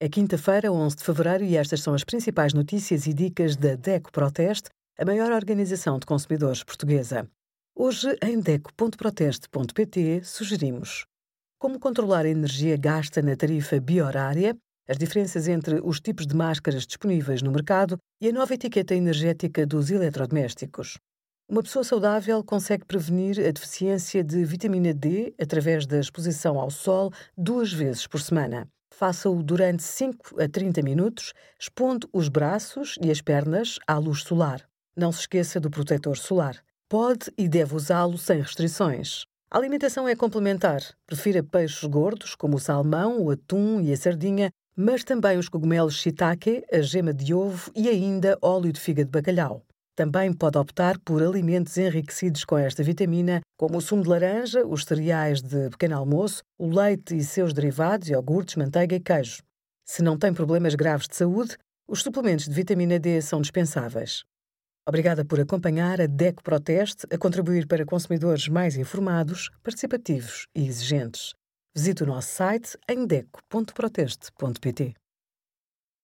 É quinta-feira, 11 de fevereiro, e estas são as principais notícias e dicas da DECO Proteste, a maior organização de consumidores portuguesa. Hoje, em DECO.proteste.pt, sugerimos como controlar a energia gasta na tarifa biorária, as diferenças entre os tipos de máscaras disponíveis no mercado e a nova etiqueta energética dos eletrodomésticos. Uma pessoa saudável consegue prevenir a deficiência de vitamina D através da exposição ao sol duas vezes por semana. Faça-o durante 5 a 30 minutos, expondo os braços e as pernas à luz solar. Não se esqueça do protetor solar. Pode e deve usá-lo sem restrições. A alimentação é complementar. Prefira peixes gordos, como o salmão, o atum e a sardinha, mas também os cogumelos shiitake, a gema de ovo e ainda óleo de figa de bacalhau. Também pode optar por alimentos enriquecidos com esta vitamina, como o sumo de laranja, os cereais de pequeno almoço, o leite e seus derivados, iogurtes, manteiga e queijo. Se não tem problemas graves de saúde, os suplementos de vitamina D são dispensáveis. Obrigada por acompanhar a DECO Proteste a contribuir para consumidores mais informados, participativos e exigentes. Visite o nosso site em deco.proteste.pt.